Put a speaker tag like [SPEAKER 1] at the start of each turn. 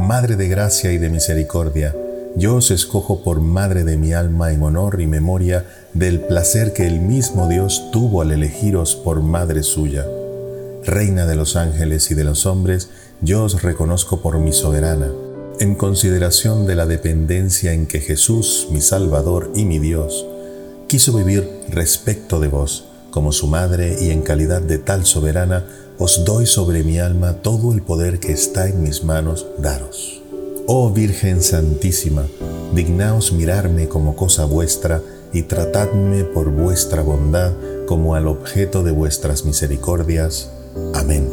[SPEAKER 1] Madre de gracia y de misericordia, yo os escojo por Madre de mi alma en honor y memoria del placer que el mismo Dios tuvo al elegiros por Madre suya. Reina de los ángeles y de los hombres, yo os reconozco por mi soberana, en consideración de la dependencia en que Jesús, mi Salvador y mi Dios, quiso vivir respecto de vos, como su madre y en calidad de tal soberana, os doy sobre mi alma todo el poder que está en mis manos daros. Oh Virgen Santísima, dignaos mirarme como cosa vuestra y tratadme por vuestra bondad como al objeto de vuestras misericordias. Amén.